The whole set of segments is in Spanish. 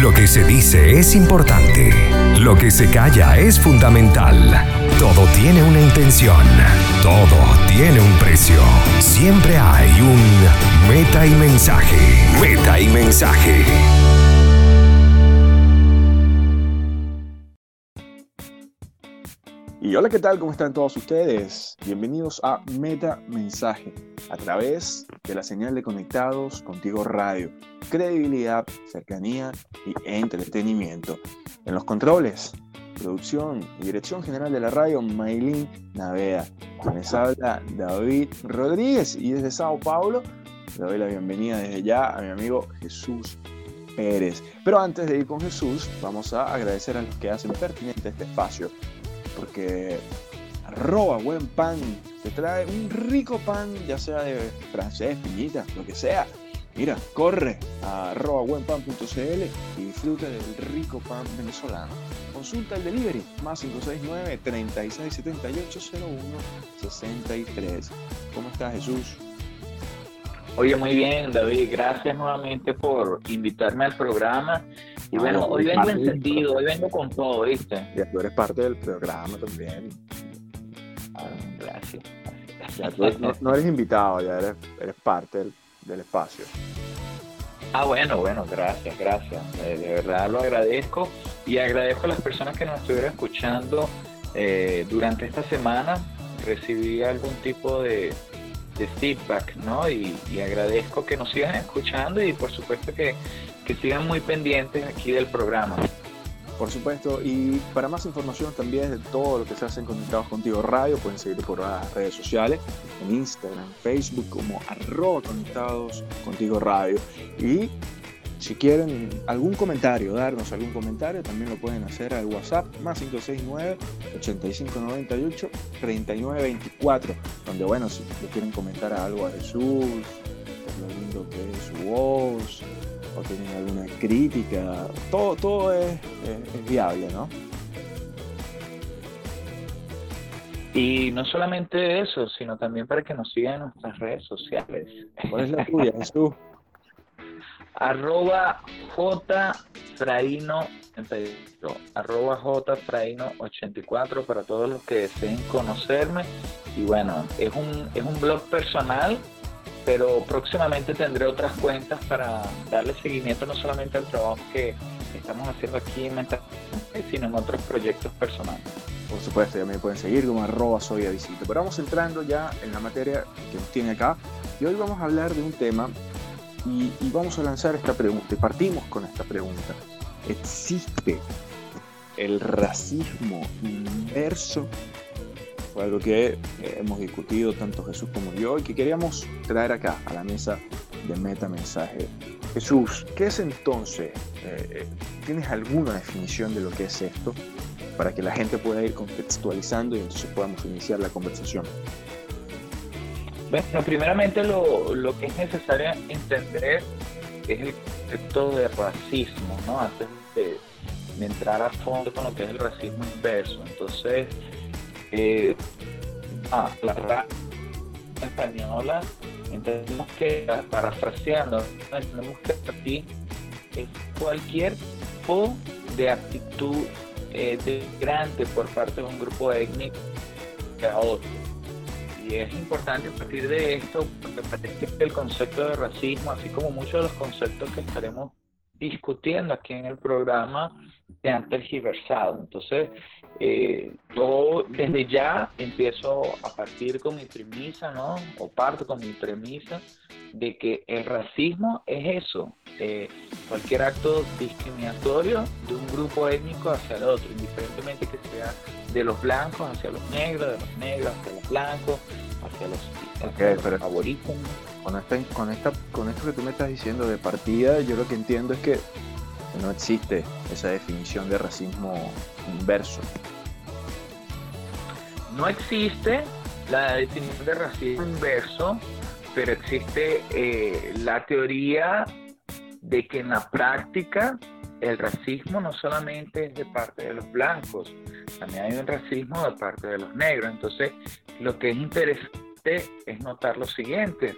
Lo que se dice es importante. Lo que se calla es fundamental. Todo tiene una intención. Todo tiene un precio. Siempre hay un meta y mensaje. Meta y mensaje. Y hola, ¿qué tal? ¿Cómo están todos ustedes? Bienvenidos a Meta Mensaje, a través de la señal de Conectados Contigo Radio. Credibilidad, cercanía y entretenimiento. En los controles, producción y dirección general de la radio, Maylin Naveda. Quienes habla David Rodríguez y desde Sao Paulo le doy la bienvenida desde ya a mi amigo Jesús Pérez. Pero antes de ir con Jesús, vamos a agradecer a los que hacen pertinente este espacio porque arroba buen pan te trae un rico pan, ya sea de francés, piñita, lo que sea. Mira, corre a arroba buenpan.cl y disfruta del rico pan venezolano. Consulta el delivery más 569 3678 63. ¿Cómo estás, Jesús? Oye, muy bien, David. Gracias nuevamente por invitarme al programa y bueno, hoy vengo encendido, hoy vengo con todo, ¿viste? Ya tú eres parte del programa también. Ah, gracias. no, eres invitado, ya eres, eres parte del, espacio. Ah, bueno, bueno, gracias, gracias. De, verdad lo agradezco y agradezco a las personas que nos estuvieron escuchando eh, durante esta semana. Recibí algún tipo de, de feedback, ¿no? Y, y, agradezco que nos sigan escuchando y por supuesto que que sigan muy pendientes aquí del programa. Por supuesto, y para más información también de todo lo que se hace en Conectados Contigo Radio, pueden seguir por las redes sociales, en Instagram, Facebook, como arroba Conectados Contigo Radio. Y si quieren algún comentario, darnos algún comentario, también lo pueden hacer al WhatsApp más 569-8598-3924, donde bueno, si le quieren comentar algo a Jesús, lo lindo que es su voz, o tienen alguna crítica, todo, todo es, viable, ¿no? Y no solamente eso, sino también para que nos sigan en nuestras redes sociales. ¿Cuál es la tuya, Jesús? arroba J Fraino arroba J Fraino 84 para todos los que deseen conocerme. Y bueno, es un, es un blog personal pero próximamente tendré otras cuentas para darle seguimiento no solamente al trabajo que estamos haciendo aquí en Mental, sino en otros proyectos personales. Por supuesto, ya me pueden seguir como arroba soy Pero vamos entrando ya en la materia que nos tiene acá. Y hoy vamos a hablar de un tema y, vamos a lanzar esta pregunta. Y partimos con esta pregunta. ¿Existe el racismo inverso algo que eh, hemos discutido tanto Jesús como yo y que queríamos traer acá a la mesa de meta mensaje. Jesús, ¿qué es entonces? Eh, eh, ¿Tienes alguna definición de lo que es esto? Para que la gente pueda ir contextualizando y entonces podamos iniciar la conversación. Bueno, primeramente lo, lo que es necesario entender es el concepto de racismo, ¿no? Antes de, de entrar a fondo con lo que es el racismo inverso. Entonces, eh, ah, la raza española, entendemos que, parafraseando, entendemos que aquí es cualquier tipo de actitud eh, grande por parte de un grupo étnico a otro. Y es importante a partir de esto, porque el concepto de racismo, así como muchos de los conceptos que estaremos discutiendo aquí en el programa, se han tergiversado. Entonces, eh, yo desde ya empiezo a partir con mi premisa, ¿no? O parto con mi premisa de que el racismo es eso, eh, cualquier acto discriminatorio de un grupo étnico hacia el otro, indiferentemente que sea de los blancos hacia los negros, de los negros hacia los blancos, hacia los, favoritos. Con, esta, con, esta, con esto que tú me estás diciendo de partida, yo lo que entiendo es que no existe esa definición de racismo inverso. No existe la definición de racismo inverso, pero existe eh, la teoría de que en la práctica el racismo no solamente es de parte de los blancos, también hay un racismo de parte de los negros. Entonces, lo que es interesante es notar lo siguiente.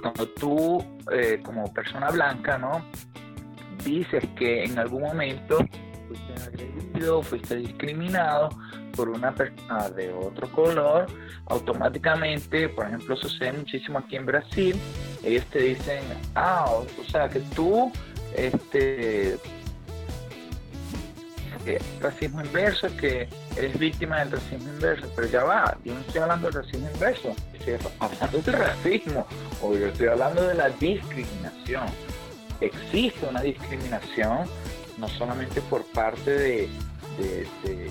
Cuando tú, eh, como persona blanca, ¿no? Dices que en algún momento fuiste agredido, fuiste discriminado por una persona de otro color, automáticamente, por ejemplo, sucede muchísimo aquí en Brasil, ellos te dicen, ah, o sea, que tú, este, racismo inverso, que eres víctima del racismo inverso, pero ya va, yo no estoy hablando del racismo inverso, estoy hablando del racismo, o yo estoy hablando de la discriminación. Existe una discriminación no solamente por parte de, eh,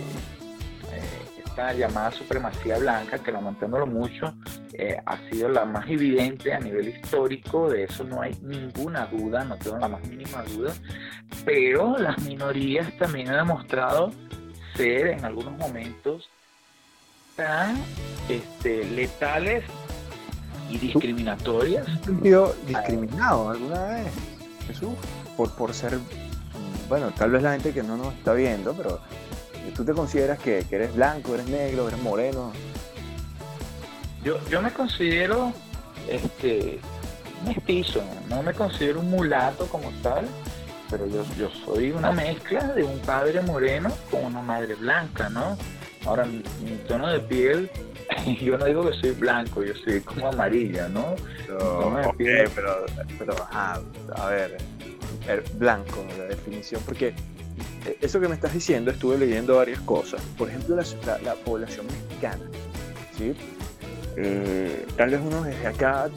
esta llamada supremacía blanca, que lamentándolo mucho, eh, ha sido la más evidente a nivel histórico, de eso no hay ninguna duda, no tengo la más mínima duda, pero las minorías también han demostrado ser en algunos momentos tan este, letales y discriminatorias. ¿Has sentido discriminado alguna vez, Jesús? Por, por ser, bueno, tal vez la gente que no nos está viendo, pero tú te consideras que, eres blanco, eres negro, eres moreno. Yo, yo me considero este mestizo, no me considero un mulato como tal, pero yo, yo soy una mezcla de un padre moreno con una madre blanca, ¿no? Ahora, mi, tono de piel, yo no digo que soy blanco, yo soy como amarilla, ¿no? no pero, pero a ver, el blanco, la definición, porque eso que me estás diciendo, estuve leyendo varias cosas. Por ejemplo, la, población mexicana, ¿sí? Eh, tal vez uno desde acá,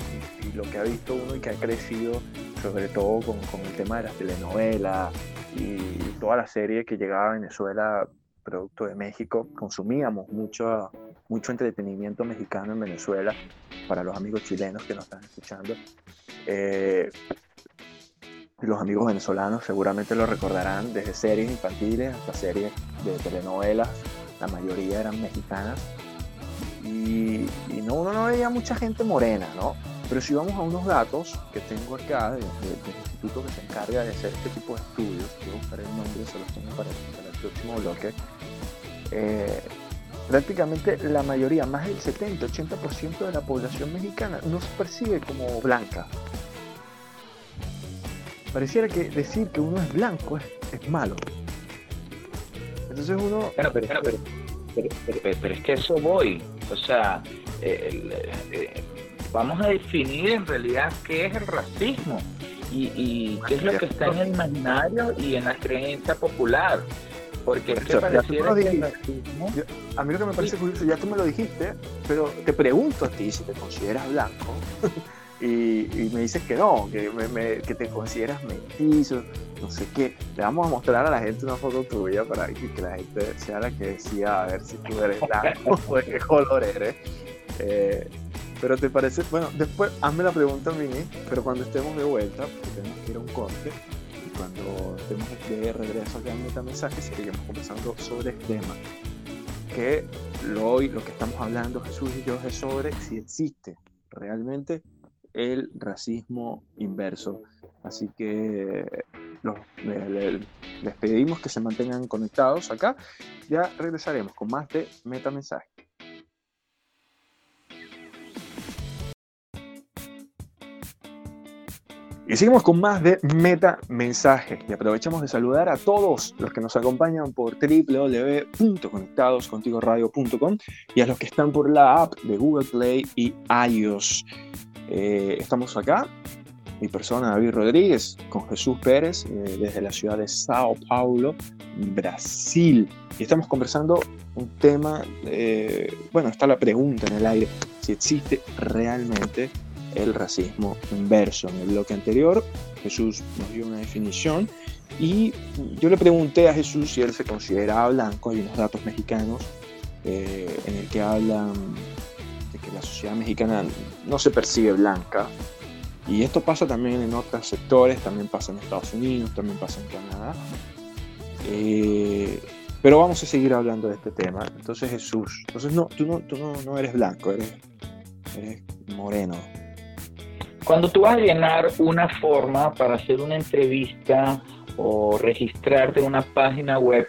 y, lo que ha visto uno y que ha crecido, sobre todo con, con el tema de las telenovelas y toda la serie que llegaba a Venezuela producto de México, consumíamos mucho, mucho entretenimiento mexicano en Venezuela, para los amigos chilenos que nos están escuchando. Eh, los amigos venezolanos seguramente lo recordarán desde series infantiles hasta series de telenovelas, la mayoría eran mexicanas. Y, no, uno no veía mucha gente morena, ¿no? Pero si vamos a unos datos que tengo acá del instituto que se encarga de hacer este tipo de estudios, quiero buscar el nombre, se los tengo para, el próximo bloque, eh, prácticamente la mayoría, más del 70-80% de la población mexicana no se percibe como blanca, pareciera que decir que uno es blanco es, malo. Entonces uno... Pero, pero, pero, pero, es que eso voy. O sea, eh, vamos a definir en realidad qué es el racismo y, qué es lo que está en el imaginario y en la creencia popular. Porque a mí lo que me parece curioso, ya tú me lo dijiste, pero te pregunto a ti si te consideras blanco. y, me dices que no, que, que te consideras mestizo, no sé qué. Le vamos a mostrar a la gente una foto tuya para que, la gente sea la que decida a ver si tú eres blanco o de qué color eres. Eh, pero te parece, bueno, después hazme la pregunta a mí, pero cuando estemos de vuelta, porque tenemos que ir a un corte, cuando estemos de regreso acá en Metamensaje, seguiremos conversando sobre el tema. Que hoy lo que estamos hablando Jesús y yo es sobre si existe realmente el racismo inverso. Así que les pedimos que se mantengan conectados acá. Ya regresaremos con más de Metamensaje. Y seguimos con más de Meta Mensaje y aprovechamos de saludar a todos los que nos acompañan por www.conectadoscontigoradio.com y a los que están por la app de Google Play y iOS. Eh, estamos acá, mi persona David Rodríguez, con Jesús Pérez, eh, desde la ciudad de Sao Paulo, Brasil. Y estamos conversando un tema, eh, bueno, está la pregunta en el aire, si existe realmente el racismo inverso. En el bloque anterior, Jesús nos dio una definición y yo le pregunté a Jesús si él se consideraba blanco. Hay unos datos mexicanos en el que hablan que la sociedad mexicana no se percibe blanca. Y esto pasa también en otros sectores, también pasa en Estados Unidos, también pasa en Canadá. Eh, pero vamos a seguir hablando de este tema. Entonces Jesús, entonces no, tú no, tú no, eres blanco, eres, eres moreno. Cuando tú vas a llenar una forma para hacer una entrevista o registrarte en una página web,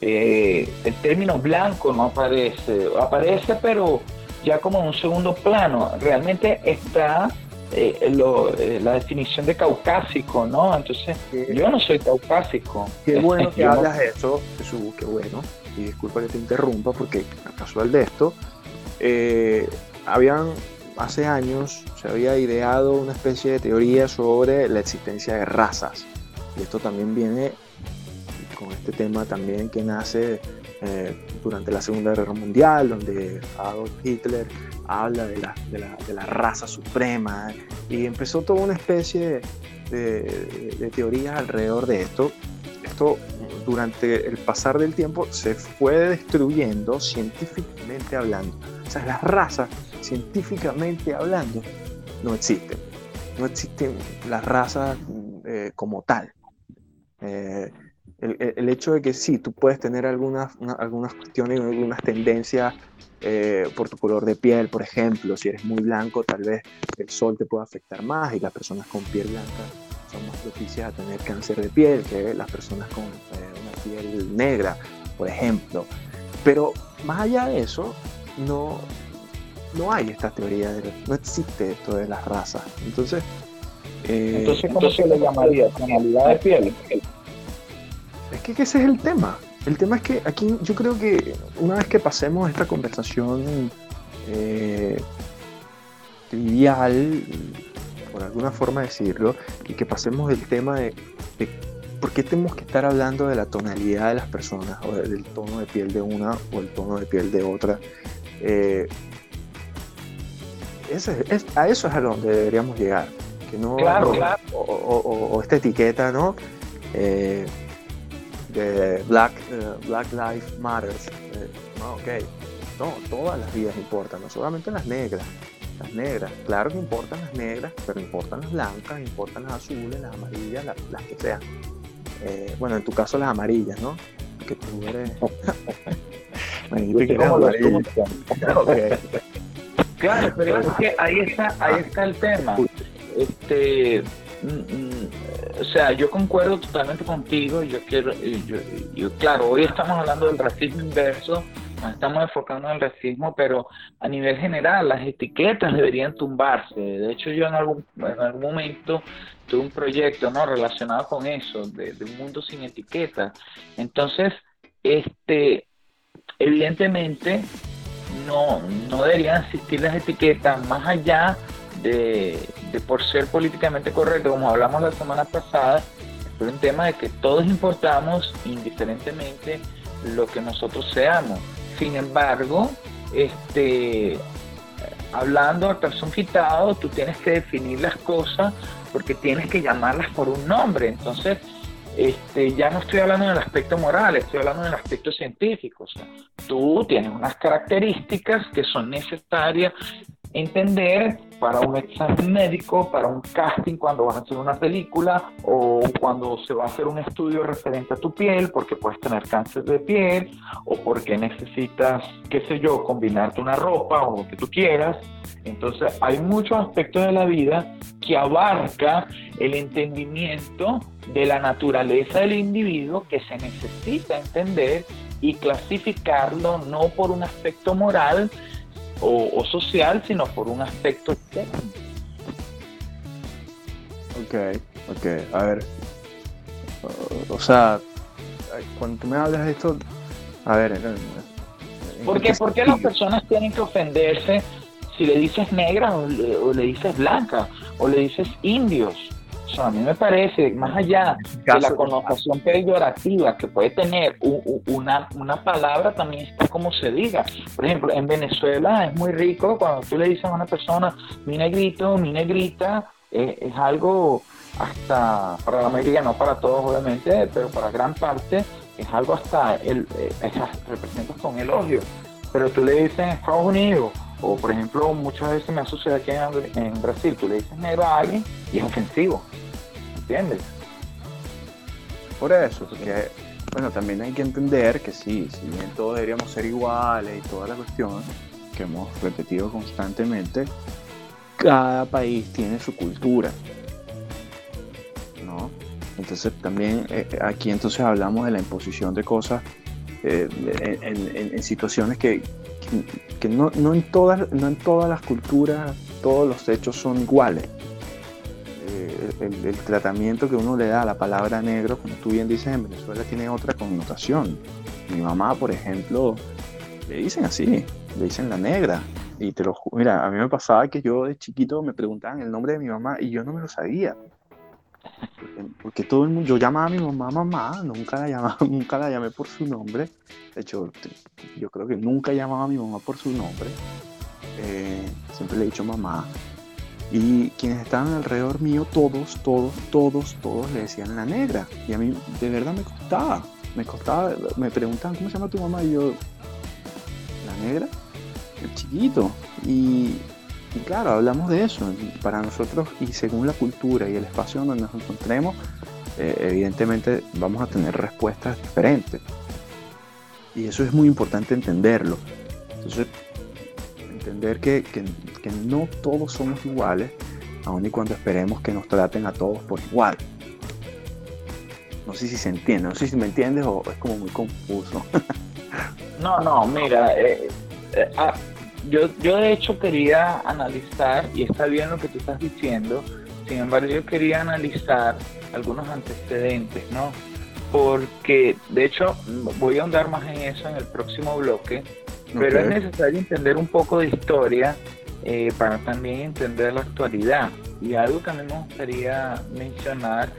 eh, el término blanco no aparece, aparece pero ya como en un segundo plano. Realmente está eh, eh, la definición de caucásico, ¿no? Entonces, yo no soy caucásico. Qué bueno que hablas de eso, Jesús, qué bueno. Y disculpa que te interrumpa porque, casual de esto, eh, habían, hace años, se había ideado una especie de teoría sobre la existencia de razas. Y esto también viene con este tema también que nace durante la Segunda Guerra Mundial, donde Adolf Hitler habla de la, de la, de la raza suprema y empezó toda una especie de, de, teorías alrededor de esto. Esto durante el pasar del tiempo se fue destruyendo científicamente hablando. O sea, las razas, científicamente hablando, no existen. No existen las razas eh, como tal. Eh, el, hecho de que sí, tú puedes tener algunas, algunas cuestiones, algunas tendencias eh, por tu color de piel, por ejemplo, si eres muy blanco, tal vez el sol te pueda afectar más y las personas con piel blanca son más propicias a tener cáncer de piel que las personas con una piel negra, por ejemplo. Pero más allá de eso, no, no hay esta teoría, de, no existe esto de las razas. Entonces, eh, entonces ¿cómo se le llamaría? ¿Tonalidad de piel? Es que ese es el tema. El tema es que aquí yo creo que una vez que pasemos esta conversación eh, trivial, por alguna forma decirlo, y que pasemos del tema de, por qué tenemos que estar hablando de la tonalidad de las personas, o del tono de piel de una o el tono de piel de otra, eh, a eso es a donde deberíamos llegar. Que no, claro, claro. O, esta etiqueta, ¿no? Eh, de Black, eh, Black Lives Matter. Eh, no, ok. No, todas las vidas importan, no solamente las negras. Las negras, claro que importan las negras, pero importan las blancas, importan las azules, las amarillas, las, que sean. Eh, bueno, en tu caso las amarillas, ¿no? Que tú eres. Claro, pero es que ahí está, ahí está el tema. Este, mm, mm, o sea, yo concuerdo totalmente contigo. Yo quiero, yo, claro, hoy estamos hablando del racismo inverso, nos estamos enfocando en el racismo, pero a nivel general las etiquetas deberían tumbarse. De hecho, yo en algún, en algún momento tuve un proyecto no relacionado con eso, de, de un mundo sin etiquetas. Entonces, este, evidentemente, no, no deberían existir las etiquetas más allá de, por ser políticamente correcto, como hablamos la semana pasada, es un tema de que todos importamos indiferentemente lo que nosotros seamos. Sin embargo, este, hablando a calzón quitado, tú tienes que definir las cosas porque tienes que llamarlas por un nombre. Entonces, este, ya no estoy hablando en el aspecto moral, estoy hablando en el aspecto científico. O sea, tú tienes unas características que son necesarias entender para un examen médico, para un casting cuando vas a hacer una película o cuando se va a hacer un estudio referente a tu piel porque puedes tener cáncer de piel o porque necesitas, qué sé yo, combinarte una ropa o lo que tú quieras. Entonces hay muchos aspectos de la vida que abarca el entendimiento de la naturaleza del individuo que se necesita entender y clasificarlo no por un aspecto moral, o, social, sino por un aspecto técnico. Ok, ok, a ver. O, sea, cuando tú me hablas de esto, a ver. ¿Por qué, ¿Por qué las personas tienen que ofenderse si le dices negra o le dices blanca o le dices indios? A mí me parece, más allá de la connotación peyorativa que puede tener una, una palabra, también está como se diga. Por ejemplo, en Venezuela es muy rico cuando tú le dices a una persona, mi negrito, mi negrita, eh, es algo hasta, para la mayoría, no para todos obviamente, pero para gran parte, es algo hasta, el, eh, representa con elogio. Pero tú le dices en Estados Unidos, o por ejemplo, muchas veces me ha aquí en, Brasil, tú le dices negro a alguien y es ofensivo. ¿entiendes? Por eso, porque, bueno, también hay que entender que sí, si bien todos deberíamos ser iguales y toda la cuestión que hemos repetido constantemente, cada país tiene su cultura, ¿no? Entonces también eh, aquí entonces hablamos de la imposición de cosas eh, en, situaciones que, que, no, no, en todas, no en todas las culturas todos los hechos son iguales el, tratamiento que uno le da a la palabra negro, como tú bien dices, en Venezuela tiene otra connotación. Mi mamá, por ejemplo, le dicen así, le dicen la negra. Y te lo mira, a mí me pasaba que yo de chiquito me preguntaban el nombre de mi mamá y yo no me lo sabía. Porque, todo el mundo, yo llamaba a mi mamá mamá, nunca la llamaba, nunca la llamé por su nombre. De hecho, yo creo que nunca llamaba a mi mamá por su nombre. Eh, siempre le he dicho mamá. Y quienes estaban alrededor mío, todos, todos, todos, todos le decían la negra. Y a mí de verdad me costaba. Me costaba, me preguntaban, ¿cómo se llama tu mamá? Y yo, la negra, el chiquito. Y, claro, hablamos de eso. Para nosotros, y según la cultura y el espacio donde nos encontremos, eh, evidentemente vamos a tener respuestas diferentes. Y eso es muy importante entenderlo. Entonces, entender que, no todos somos iguales, aun y cuando esperemos que nos traten a todos por igual. No sé si se entiende, no sé si me entiendes o es como muy confuso. no, no, mira, eh, eh, ah, yo, yo de hecho quería analizar, y está bien lo que tú estás diciendo, sin embargo yo quería analizar algunos antecedentes, ¿no? Porque de hecho voy a ahondar más en eso en el próximo bloque, pero es necesario entender un poco de historia eh, para también entender la actualidad. Y algo que a mí me gustaría mencionar,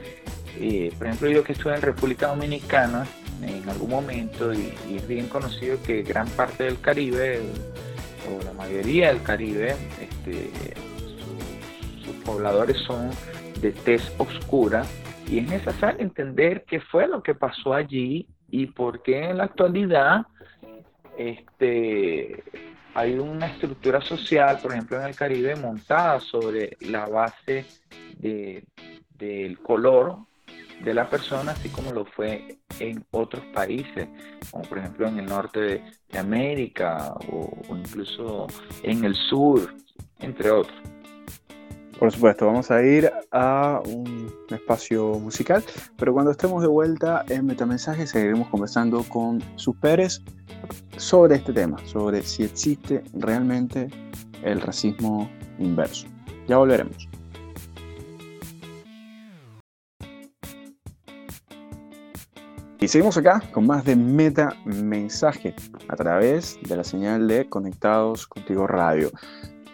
eh, por ejemplo, yo que estuve en República Dominicana en algún momento, y, es bien conocido que gran parte del Caribe, o la mayoría del Caribe, este, sus pobladores son de tez oscura, y es necesario entender qué fue lo que pasó allí y por qué en la actualidad este, hay una estructura social, por ejemplo, en el Caribe, montada sobre la base del color de la persona, así como lo fue en otros países, como por ejemplo en el norte de, América o, incluso en el sur, entre otros. Por supuesto, vamos a ir a un espacio musical, pero cuando estemos de vuelta en Metamensaje seguiremos conversando con sus Pérez sobre este tema, sobre si existe realmente el racismo inverso. Ya volveremos. Y seguimos acá con más de Meta Mensaje a través de la señal de Conectados Contigo Radio.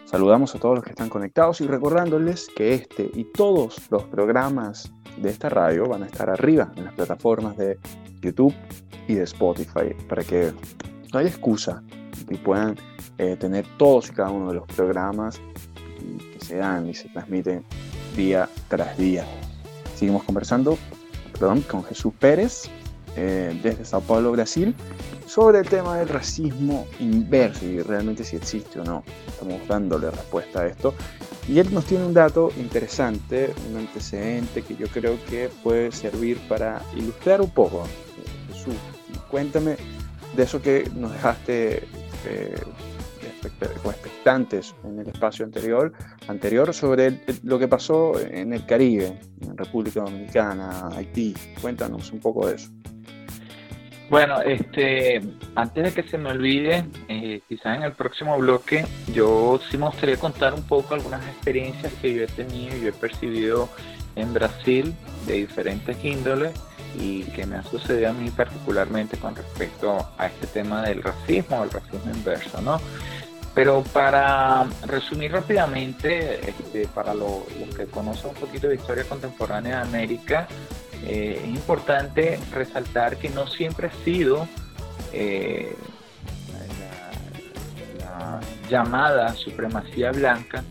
Saludamos a todos los que están conectados y recordándoles que este y todos los programas de esta radio van a estar arriba en las plataformas de YouTube y de Spotify para que no haya excusa y puedan eh, tener todos y cada uno de los programas que se dan y se transmiten día tras día. Seguimos conversando con Jesús Pérez eh, desde Sao Paulo, Brasil, sobre el tema del racismo inverso y realmente si existe o no. Estamos dándole respuesta a esto. Y él nos tiene un dato interesante, un antecedente que yo creo que puede servir para ilustrar un poco. Jesús, cuéntame de eso que nos dejaste eh, expectantes en el espacio anterior, anterior sobre lo que pasó en el Caribe, en República Dominicana, Haití. Cuéntanos un poco de eso. Bueno, este, antes de que se me olvide, eh, quizás en el próximo bloque, yo sí me gustaría contar un poco algunas experiencias que yo he tenido y he percibido en Brasil de diferentes índoles y que me ha sucedido a mí particularmente con respecto a este tema del racismo, el racismo inverso, ¿no? Pero para resumir rápidamente, este, para los que conocen un poquito de historia contemporánea de América, eh, es importante resaltar que no siempre ha sido eh, la, llamada supremacía blanca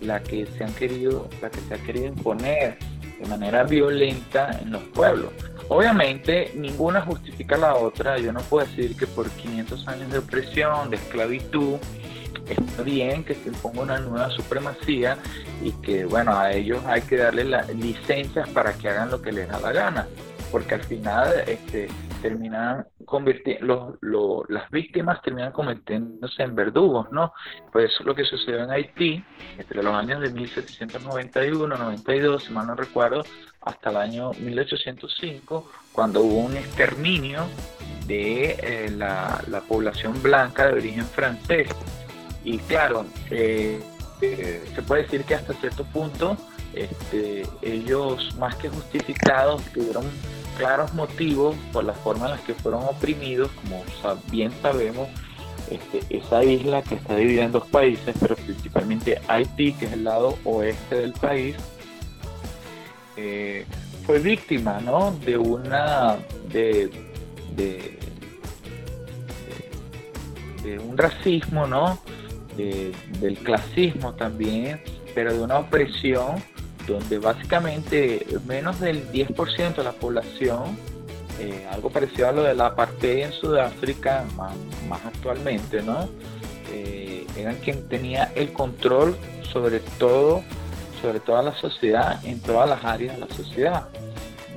la que se han querido, la que se ha querido imponer de manera violenta en los pueblos. Obviamente ninguna justifica la otra. Yo no puedo decir que por 500 años de opresión, de esclavitud, está bien que se imponga una nueva supremacía y que, bueno, a ellos hay que darle las licencias para que hagan lo que les da la gana, porque al final este, terminan convirtiendo, las víctimas terminan convirtiéndose en verdugos, ¿no? Pues eso es lo que sucedió en Haití entre los años de 1791, 92, si mal no recuerdo, hasta el año 1805, cuando hubo un exterminio de eh, la, la población blanca de origen francés. Y claro, eh, eh, se puede decir que hasta cierto punto este, ellos más que justificados tuvieron claros motivos por la forma en la que fueron oprimidos, como bien sabemos, este, esa isla que está dividida en dos países, pero principalmente Haití, que es el lado oeste del país, eh, fue víctima ¿no? de una de, de, un racismo, ¿no? Del clasismo también, pero de una opresión donde básicamente menos del 10% de la población, eh, algo parecido a lo de la apartheid en Sudáfrica, más, actualmente, ¿no? Eh, eran quien tenía el control sobre todo, sobre toda la sociedad, en todas las áreas de la sociedad.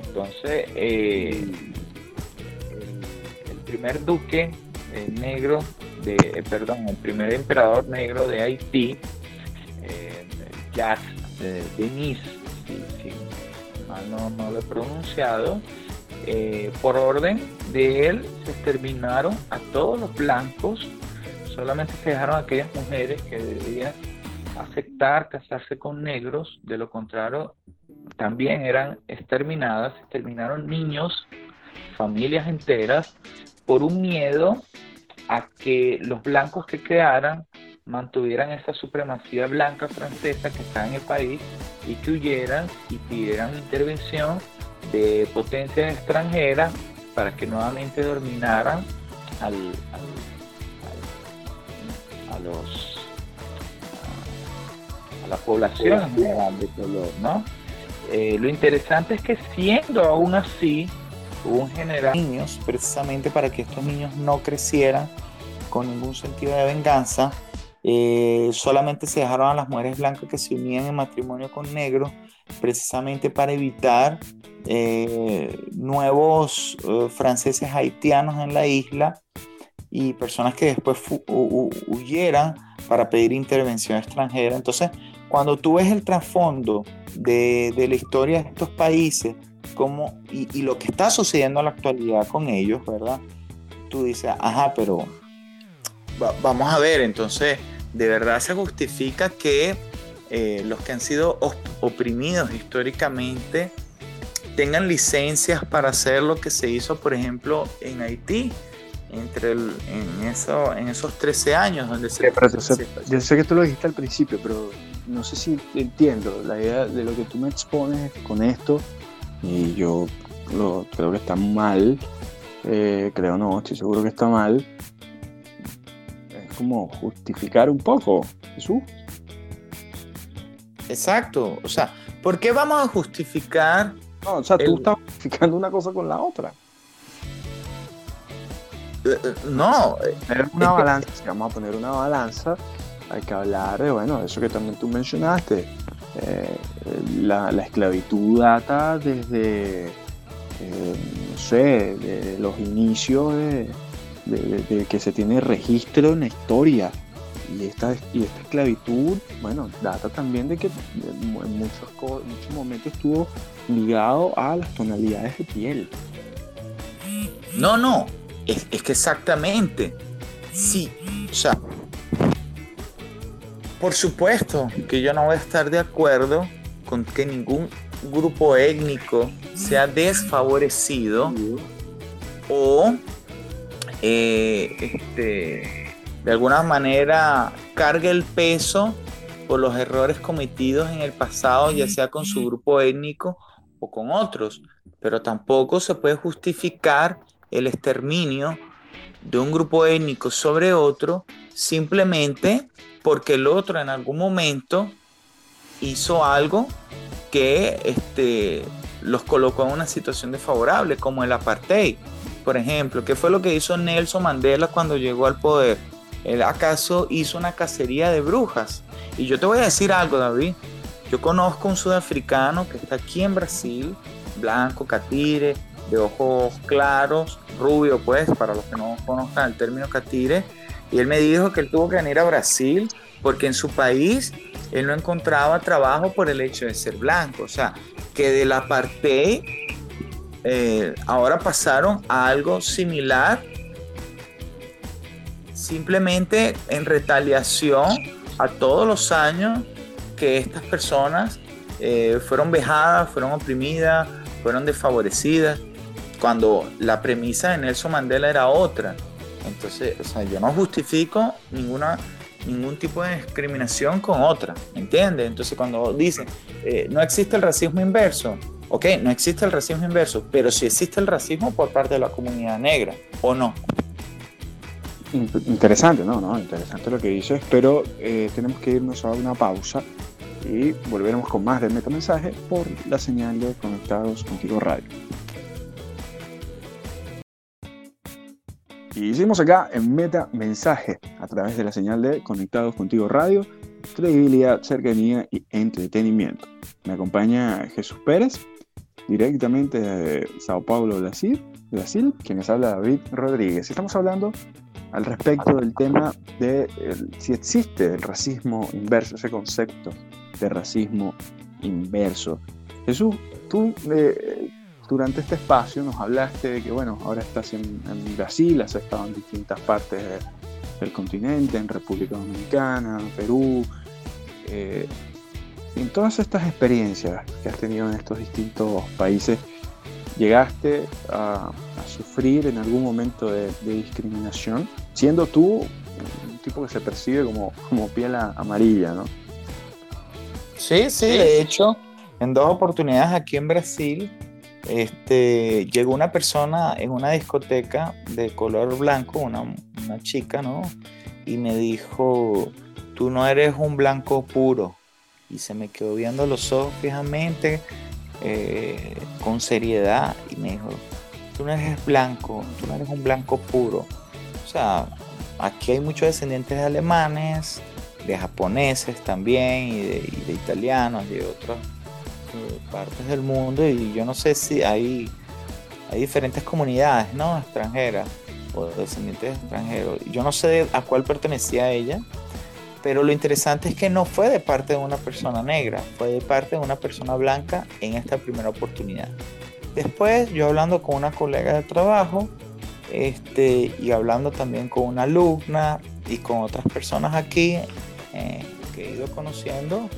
Entonces, eh, el, primer duque negro, de, perdón, el primer emperador negro de Haití, Jacques Denis, si, mal no, lo he pronunciado, eh, por orden de él se exterminaron a todos los blancos, solamente se dejaron aquellas mujeres que debían aceptar casarse con negros, de lo contrario también eran exterminadas, exterminaron niños, familias enteras, por un miedo a que los blancos que quedaran mantuvieran esa supremacía blanca francesa que está en el país y que huyeran y pidieran intervención de potencias extranjeras para que nuevamente dominaran al, a los a, la población en general de color, ¿no? Eh, lo interesante es que siendo aún así un general niños precisamente para que estos niños no crecieran con ningún sentido de venganza eh, solamente se dejaron a las mujeres blancas que se unían en matrimonio con negros, precisamente para evitar eh, nuevos eh, franceses haitianos en la isla y personas que después huyeran para pedir intervención extranjera. Entonces, cuando tú ves el trasfondo de, de, la historia de estos países como, y, y, lo que está sucediendo en la actualidad con ellos, ¿verdad? Tú dices, ajá, pero vamos a ver, entonces, ¿de verdad se justifica que eh, los que han sido oprimidos históricamente tengan licencias para hacer lo que se hizo, por ejemplo, en Haití? entre en, eso, en esos 13 años donde se, Yo sé que tú lo dijiste al principio, pero no sé si entiendo la idea de lo que tú me expones con esto y yo creo que está mal, eh, creo no, estoy seguro que está mal, como justificar un poco, Jesús. Exacto, o sea, ¿por qué vamos a justificar? No, o sea, tú estás justificando una cosa con la otra. Eh, eh, no. Una balanza, si vamos a poner una balanza, hay que hablar de, bueno, eso que también tú mencionaste. Eh, la, esclavitud data desde, no sé, de los inicios de, que se tiene registro en la historia. Y esta, y esta esclavitud, bueno, data también de que en muchos, muchos momentos estuvo ligado a las tonalidades de piel. No, no, es, es que exactamente. Sí, o sea, por supuesto. Que yo no voy a estar de acuerdo con que ningún grupo étnico sea desfavorecido o eh, este, de alguna manera cargue el peso por los errores cometidos en el pasado, ya sea con su grupo étnico o con otros, pero tampoco se puede justificar el exterminio de un grupo étnico sobre otro simplemente porque el otro en algún momento hizo algo que este, los colocó en una situación desfavorable, como el apartheid por ejemplo, ¿qué fue lo que hizo Nelson Mandela cuando llegó al poder? Él acaso hizo una cacería de brujas. Y yo te voy a decir algo, David. Yo conozco un sudafricano que está aquí en Brasil, blanco, catire, de ojos claros, rubio, pues, para los que no conozcan el término catire. Y él me dijo que él tuvo que venir a Brasil porque en su país él no encontraba trabajo por el hecho de ser blanco. O sea, que de la parte eh, ahora pasaron a algo similar, simplemente en retaliación a todos los años que estas personas eh, fueron vejadas, fueron oprimidas, fueron desfavorecidas, cuando la premisa de Nelson Mandela era otra. Entonces, o sea, yo no justifico ninguna, ningún tipo de discriminación con otra, ¿me entiendes? Entonces, cuando dicen, eh, no existe el racismo inverso, ok, no existe el racismo inverso, pero sí existe el racismo por parte de la comunidad negra, ¿o no? Interesante, ¿no? ¿no? Interesante lo que dices, pero eh, tenemos que irnos a una pausa y volveremos con más del metamensaje por la señal de Conectados Contigo Radio. Y hicimos acá en Meta Mensaje a través de la señal de Conectados Contigo Radio, credibilidad, cercanía y entretenimiento. Me acompaña Jesús Pérez, directamente de Sao Paulo, Brasil, Brasil quienes habla David Rodríguez. Estamos hablando al respecto del tema de si existe el racismo inverso, ese concepto de racismo inverso. Jesús, tú eh, durante este espacio nos hablaste de que, bueno, ahora estás en, Brasil, has estado en distintas partes del continente, en República Dominicana, Perú. Eh, en todas estas experiencias que has tenido en estos distintos países, ¿llegaste a, sufrir en algún momento de, discriminación, siendo tú un tipo que se percibe como, como piel amarilla, ¿no? Sí, sí, de hecho, en dos oportunidades aquí en Brasil, este, llegó una persona en una discoteca de color blanco, una, chica, ¿no? Y me dijo, tú no eres un blanco puro. Y se me quedó viendo los ojos fijamente eh, con seriedad y me dijo, tú no eres blanco, tú no eres un blanco puro. O sea, aquí hay muchos descendientes de alemanes, de japoneses también, y de, italianos, y de otras eh, partes del mundo, y yo no sé si hay, hay diferentes comunidades, ¿no? Extranjeras, o descendientes extranjeros. Yo no sé a cuál pertenecía ella, pero lo interesante es que no fue de parte de una persona negra, fue de parte de una persona blanca en esta primera oportunidad. Después, yo hablando con una colega de trabajo, este, y hablando también con una alumna y con otras personas aquí eh, que he ido conociendo,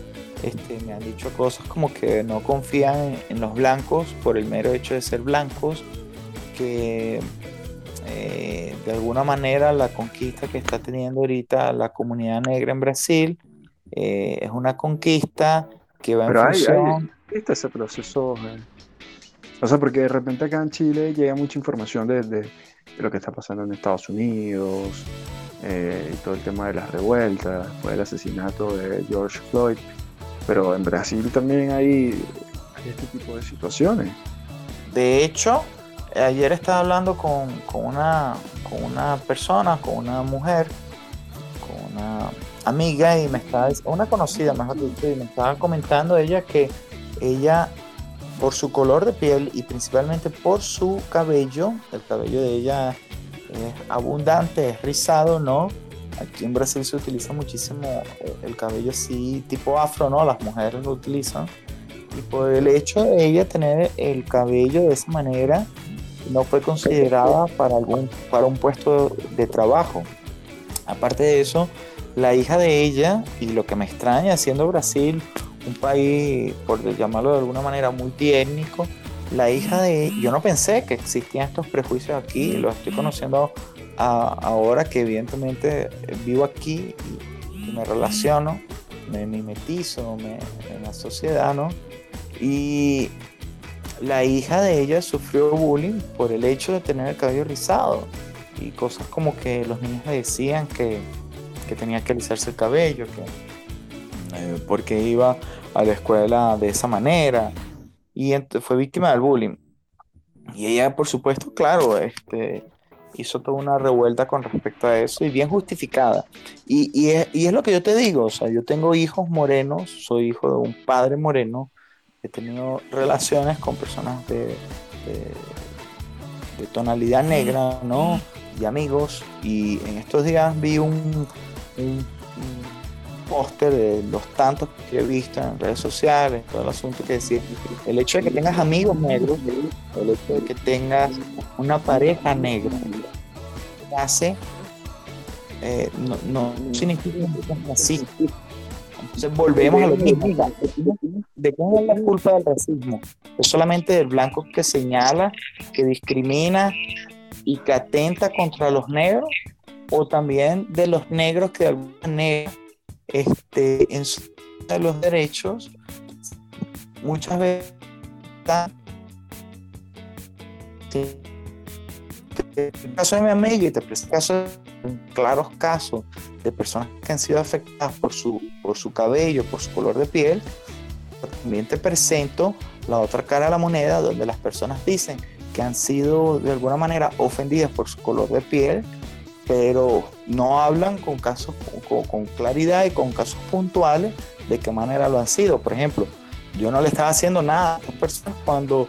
este, me han dicho cosas como que no confían en los blancos por el mero hecho de ser blancos, que eh, de alguna manera la conquista que está teniendo ahorita la comunidad negra en Brasil eh, es una conquista que va en función... ¿Viste ese proceso? Eh? O sea, porque de repente acá en Chile llega mucha información de, lo que está pasando en Estados Unidos, y todo el tema de las revueltas, el asesinato de George Floyd, pero en Brasil también hay este tipo de situaciones. De hecho, ayer estaba hablando con, una, con una persona, con una mujer, con una amiga y me estaba, una conocida mejor dicho, y me estaba comentando ella que ella, por su color de piel y principalmente por su cabello, el cabello de ella es abundante, es rizado, ¿no? Aquí en Brasil se utiliza muchísimo eh, el cabello así, tipo afro, ¿no? Las mujeres lo utilizan. Y por el hecho de ella tener el cabello de esa manera, no fue considerada para, algún, para un puesto de trabajo. Aparte de eso, la hija de ella, y lo que me extraña, siendo Brasil un país, por llamarlo de alguna manera, multiétnico, la hija de yo no pensé que existían estos prejuicios aquí, lo estoy conociendo ahora que evidentemente vivo aquí y, me relaciono, me mimetizo me, en la sociedad, ¿no? Y la hija de ella sufrió bullying por el hecho de tener el cabello rizado y cosas como que los niños le decían que, tenía que alisarse el cabello, que, eh, porque iba a la escuela de esa manera y fue víctima del bullying. Y ella, por supuesto, claro, este, hizo toda una revuelta con respecto a eso y bien justificada. Y, y, es, y es lo que yo te digo, o sea, yo tengo hijos morenos, soy hijo de un padre moreno, he tenido relaciones con personas de, de, tonalidad negra, ¿no? Y amigos. Y en estos días vi un, un, póster de los tantos que he visto en redes sociales, todo el asunto que decía, el hecho de que tengas amigos negros, el hecho de que tengas una pareja negra, hace, eh, no, no significa que así Entonces volvemos a lo mismo. ¿De quién es la culpa del racismo? ¿Es solamente del blanco que señala, que discrimina y que atenta contra los negros? ¿O también de los negros que de alguna manera este, en los derechos muchas veces el caso de mi amiga y te presento claros casos de personas que han sido afectadas por su, por su cabello, por su color de piel, también te presento la otra cara de la moneda donde las personas dicen que han sido de alguna manera ofendidas por su color de piel, pero no hablan con casos con, con claridad y con casos puntuales de qué manera lo han sido. Por ejemplo, yo no le estaba haciendo nada a estas personas cuando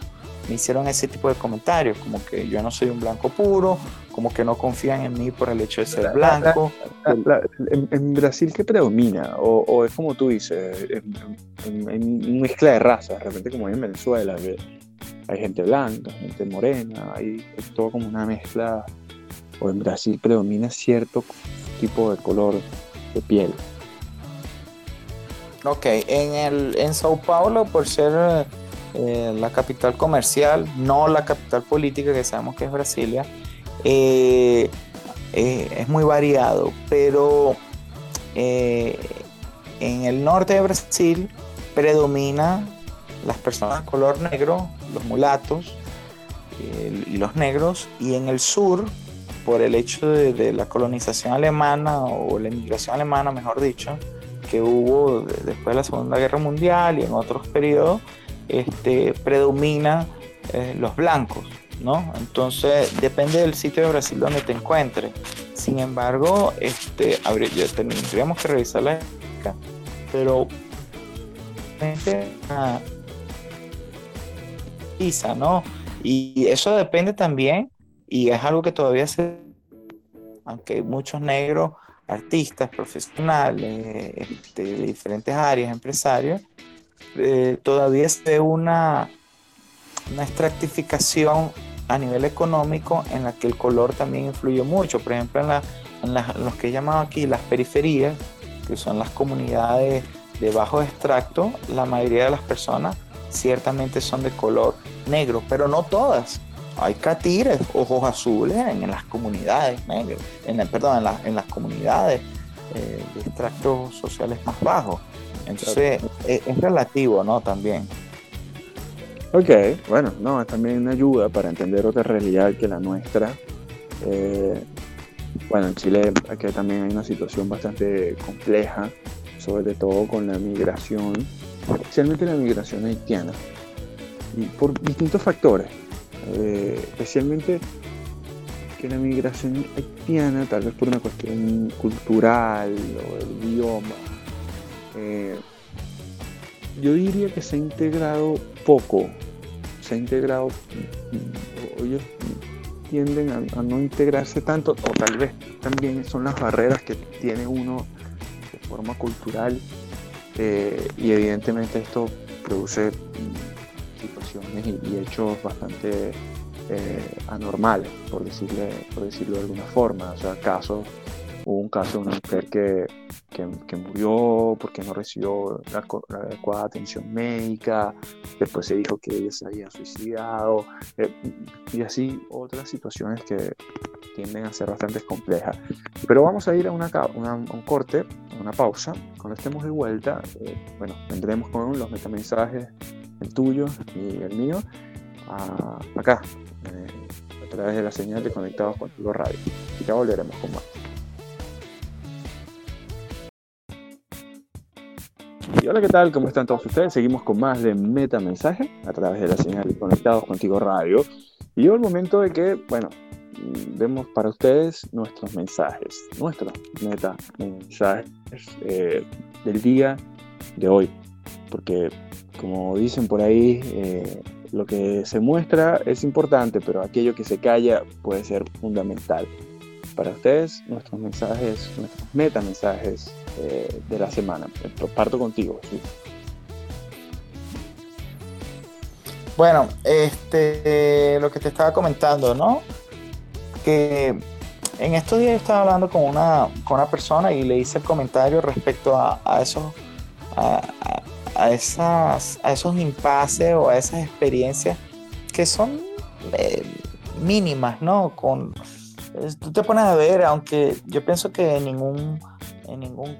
me hicieron ese tipo de comentarios, como que yo no soy un blanco puro, como que no confían en mí por el hecho de ser blanco. en, Brasil, ¿qué predomina? O, es como tú dices, en, mezcla de razas, de repente como en Venezuela, que hay gente blanca, gente morena, hay todo como una mezcla, o en Brasil predomina cierto tipo de color de piel. Ok, en, el, en Sao Paulo, por ser eh, la capital comercial, no la capital política que sabemos que es Brasilia, eh, eh, es muy variado, pero en el norte de Brasil predomina las personas de color negro, los mulatos y los negros, y en el sur, por el hecho de, la colonización alemana o la inmigración alemana, mejor dicho, que hubo después de la Segunda Guerra Mundial y en otros periodos, este, predomina eh, los blancos, ¿no? Entonces depende del sitio de Brasil donde te encuentres. Sin embargo, este, tendríamos que revisar la pero quizá, ¿no? Y eso depende también, y es algo que todavía se, aunque muchos negros, artistas, profesionales, este, de diferentes áreas, empresarios, eh, todavía se ve una, una estratificación a nivel económico en la que el color también influye mucho. Por ejemplo, en, la, en, los que he llamado aquí las periferias, que son las comunidades de bajo extracto, la mayoría de las personas ciertamente son de color negro, pero no todas. Hay catires, ojos azules en, las comunidades negras, en perdón, en, las comunidades eh, de extractos sociales más bajos. Entonces e, es, relativo, ¿no? También. Ok, bueno, no, es también una ayuda para entender otra realidad que la nuestra. Eh, bueno, en Chile aquí también hay una situación bastante compleja, sobre todo con la migración, especialmente la migración haitiana, y por distintos factores, eh, especialmente que la migración haitiana, tal vez por una cuestión cultural o el idioma, eh, yo diría que se ha integrado poco, se ha integrado, ellos tienden a, no integrarse tanto, o tal vez también son las barreras que tiene uno de forma cultural, eh, y evidentemente esto produce situaciones y, hechos bastante eh, anormales, por, decirle, por decirlo de alguna forma, o sea, casos Hubo un caso de una mujer que, que, murió porque no recibió la, adecuada atención médica, después se dijo que ella se había suicidado, eh, y así otras situaciones que tienden a ser bastante complejas. Pero vamos a ir a una, un corte, a una pausa. Cuando estemos de vuelta, eh, bueno, vendremos con los metamensajes, el tuyo y el mío, acá, eh, a través de la señal de Conectados con tu Radio. Y ya volveremos con más. Y hola, ¿qué tal? ¿Cómo están todos ustedes? Seguimos con más de Meta Mensaje a través de la señal de Conectados Contigo Radio. Y llegó el momento de que, bueno, vemos para ustedes nuestros mensajes, nuestros meta mensajes eh, del día de hoy. Porque, como dicen por ahí, eh, lo que se muestra es importante, pero aquello que se calla puede ser fundamental. Para ustedes, nuestros mensajes, nuestros meta mensajes eh, de la semana. Parto contigo. Bueno, este, lo que te estaba comentando, ¿no? Que en estos días estaba hablando con una, con una persona y le hice el comentario respecto a, esos a, esas, a esos impases o a esas experiencias que son eh, mínimas, ¿no? Con, tú te pones a ver, aunque yo pienso que ningún, en ningún,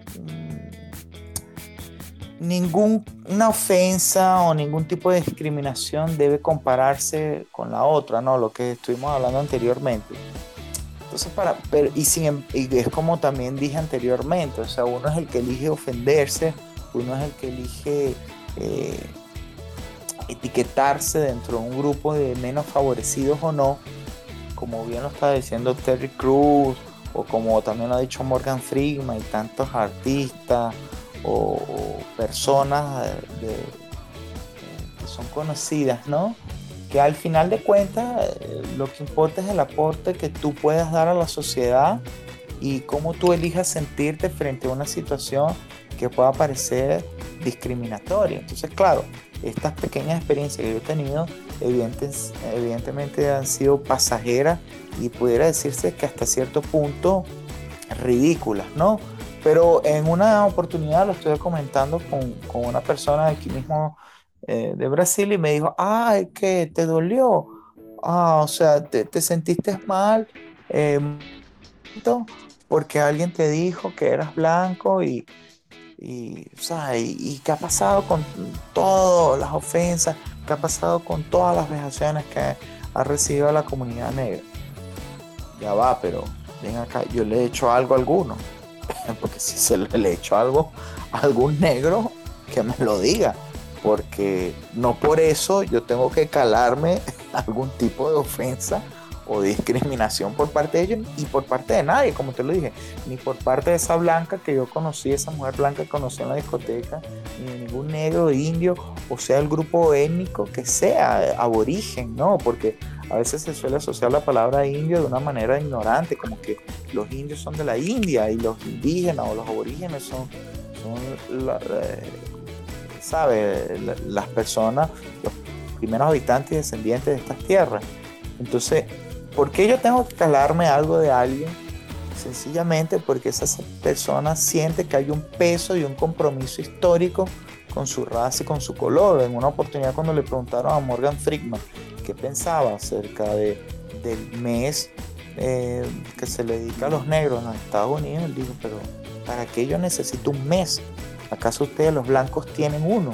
ninguna ofensa o ningún tipo de discriminación debe compararse con la otra, ¿no? Lo que estuvimos hablando anteriormente. Entonces, para, pero, y, sin, y es como también dije anteriormente, o sea, uno es el que elige ofenderse, uno es el que elige eh, etiquetarse dentro de un grupo de menos favorecidos o no, como bien lo está diciendo Terry Cruz, o como también lo ha dicho Morgan Freeman y tantos artistas o, personas que son conocidas, ¿no? Que al final de cuentas eh, lo que importa es el aporte que tú puedas dar a la sociedad y cómo tú elijas sentirte frente a una situación que pueda parecer discriminatoria. Entonces, claro, estas pequeñas experiencias que yo he tenido evidentemente han sido pasajeras y pudiera decirse que hasta cierto punto ridículas, ¿no? Pero en una oportunidad lo estuve comentando con, con una persona aquí mismo eh, de Brasil y me dijo, ay, que te dolió, ah, o sea, te, te sentiste mal eh, porque alguien te dijo que eras blanco y, y, o sea, y, qué ha pasado con todas las ofensas, qué ha pasado con todas las vejaciones que ha recibido la comunidad negra. Ya va, pero ven acá, yo le he hecho algo a alguno. Porque si se le, he hecho algo a algún negro, que me lo diga. Porque no por eso yo tengo que calarme algún tipo de ofensa o discriminación por parte de ellos y por parte de nadie, como te lo dije, ni por parte de esa blanca que yo conocí, esa mujer blanca que conocí en la discoteca, ni de ningún negro, indio, o sea, el grupo étnico que sea, aborigen, ¿no? Porque a veces se suele asociar la palabra indio de una manera ignorante, como que los indios son de la India y los indígenas o los aborígenes son, son eh, ¿sabe? las personas, los primeros habitantes y descendientes de estas tierras. Entonces, ¿Por qué yo tengo que calarme algo de alguien? Sencillamente porque esa persona siente que hay un peso y un compromiso histórico con su raza y con su color. En una oportunidad cuando le preguntaron a Morgan Friedman qué pensaba acerca de, del mes eh, que se le dedica a los negros en Estados Unidos, él dijo, pero ¿para qué yo necesito un mes? ¿Acaso ustedes los blancos tienen uno?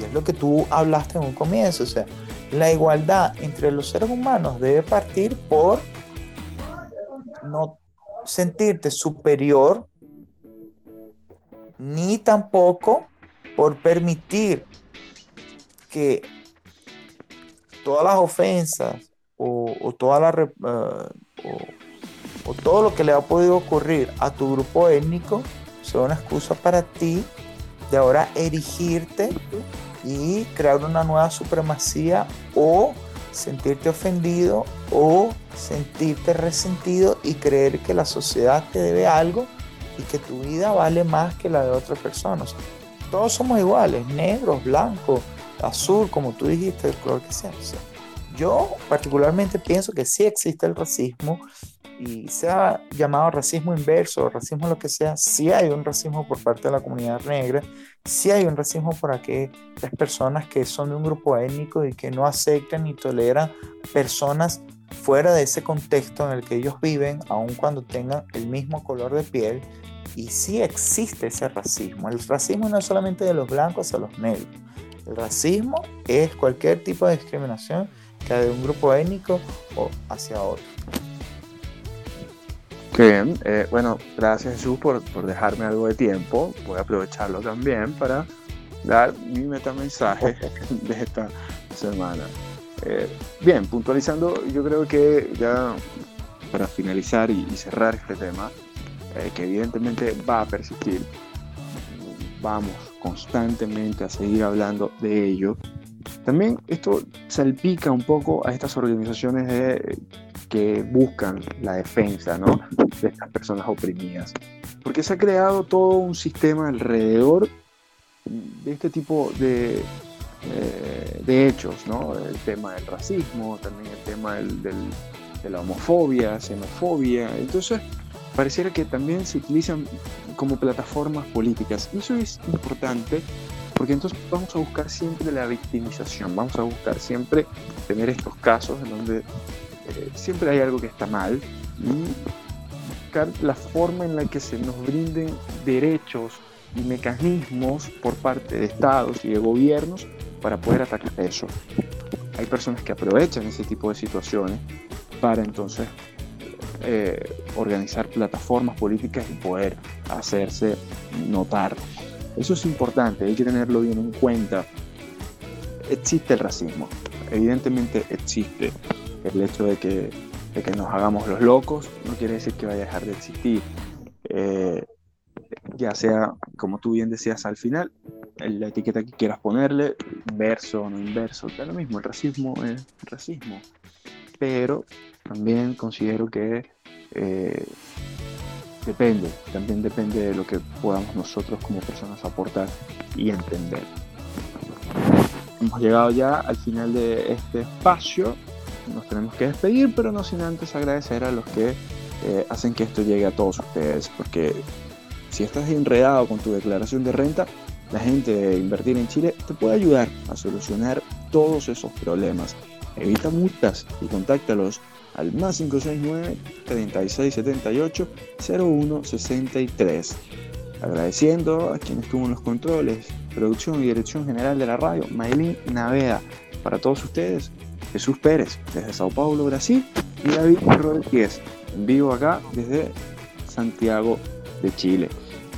Y es lo que tú hablaste en un comienzo, o sea, la igualdad entre los seres humanos debe partir por no sentirte superior, ni tampoco por permitir que todas las ofensas o, toda la, eh, o todo lo que le ha podido ocurrir a tu grupo étnico sea una excusa para ti de ahora erigirte y crear una nueva supremacía o sentirte ofendido o sentirte resentido y creer que la sociedad te debe algo y que tu vida vale más que la de otras personas. Todos somos iguales, negros, blancos, azul, como tú dijiste, el color que sea. Yo particularmente pienso que sí existe el racismo y sea llamado racismo inverso o racismo lo que sea, sí hay un racismo por parte de la comunidad negra, sí hay un racismo por aquellas personas que son de un grupo étnico y que no aceptan ni toleran personas fuera de ese contexto en el que ellos viven, aun cuando tengan el mismo color de piel. Y sí existe ese racismo. El racismo no es solamente de los blancos hacia los negros. El racismo es cualquier tipo de discriminación que de un grupo étnico o hacia otro. Qué bien. Eh, bueno, gracias Jesús por, por, dejarme algo de tiempo. Voy a aprovecharlo también para dar mi metamensaje de esta semana. Eh, bien, puntualizando, yo creo que ya para finalizar y, cerrar este tema, eh, que evidentemente va a persistir, vamos constantemente a seguir hablando de ello. También esto salpica un poco a estas organizaciones de que buscan la defensa ¿no? de estas personas oprimidas. Porque se ha creado todo un sistema alrededor de este tipo de, eh, de hechos, ¿no? el tema del racismo, también el tema del, de la homofobia, xenofobia. Entonces, pareciera que también se utilizan como plataformas políticas. Y eso es importante porque entonces vamos a buscar siempre la victimización, vamos a buscar siempre tener estos casos en donde eh, siempre hay algo que está mal y buscar la forma en la que se nos brinden derechos y mecanismos por parte de estados y de gobiernos para poder atacar eso. Hay personas que aprovechan ese tipo de situaciones para entonces eh, organizar plataformas políticas y poder hacerse notar. Eso es importante, hay que tenerlo bien en cuenta. Existe el racismo, evidentemente existe. El hecho de que, de que nos hagamos los locos no quiere decir que vaya a dejar de existir. Eh, ya sea, como tú bien decías al final, la etiqueta que quieras ponerle, inverso o no inverso, da lo mismo, el racismo es racismo. Pero también considero que eh, depende, también depende de lo que podamos nosotros como personas aportar y entender. Hemos llegado ya al final de este espacio, nos tenemos que despedir, pero no sin antes agradecer a los que eh, hacen que esto llegue a todos ustedes, porque si estás enredado con tu declaración de renta, la gente de Invertir en Chile te puede ayudar a solucionar todos esos problemas. Evita multas y contáctalos al más 569 3678 0163. Agradeciendo a quienes tuvo los controles, producción y dirección general de la radio, Maylin Naveda. Para todos ustedes, Jesús Pérez, desde Sao Paulo, Brasil, y David Rodríguez, en vivo acá desde Santiago de Chile.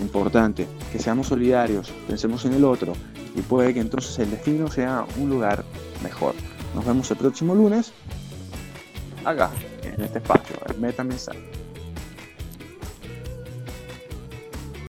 Importante, que seamos solidarios, pensemos en el otro y puede que entonces el destino sea un lugar mejor. Nos vemos el próximo lunes acá, en este espacio, el Meta Mensaje.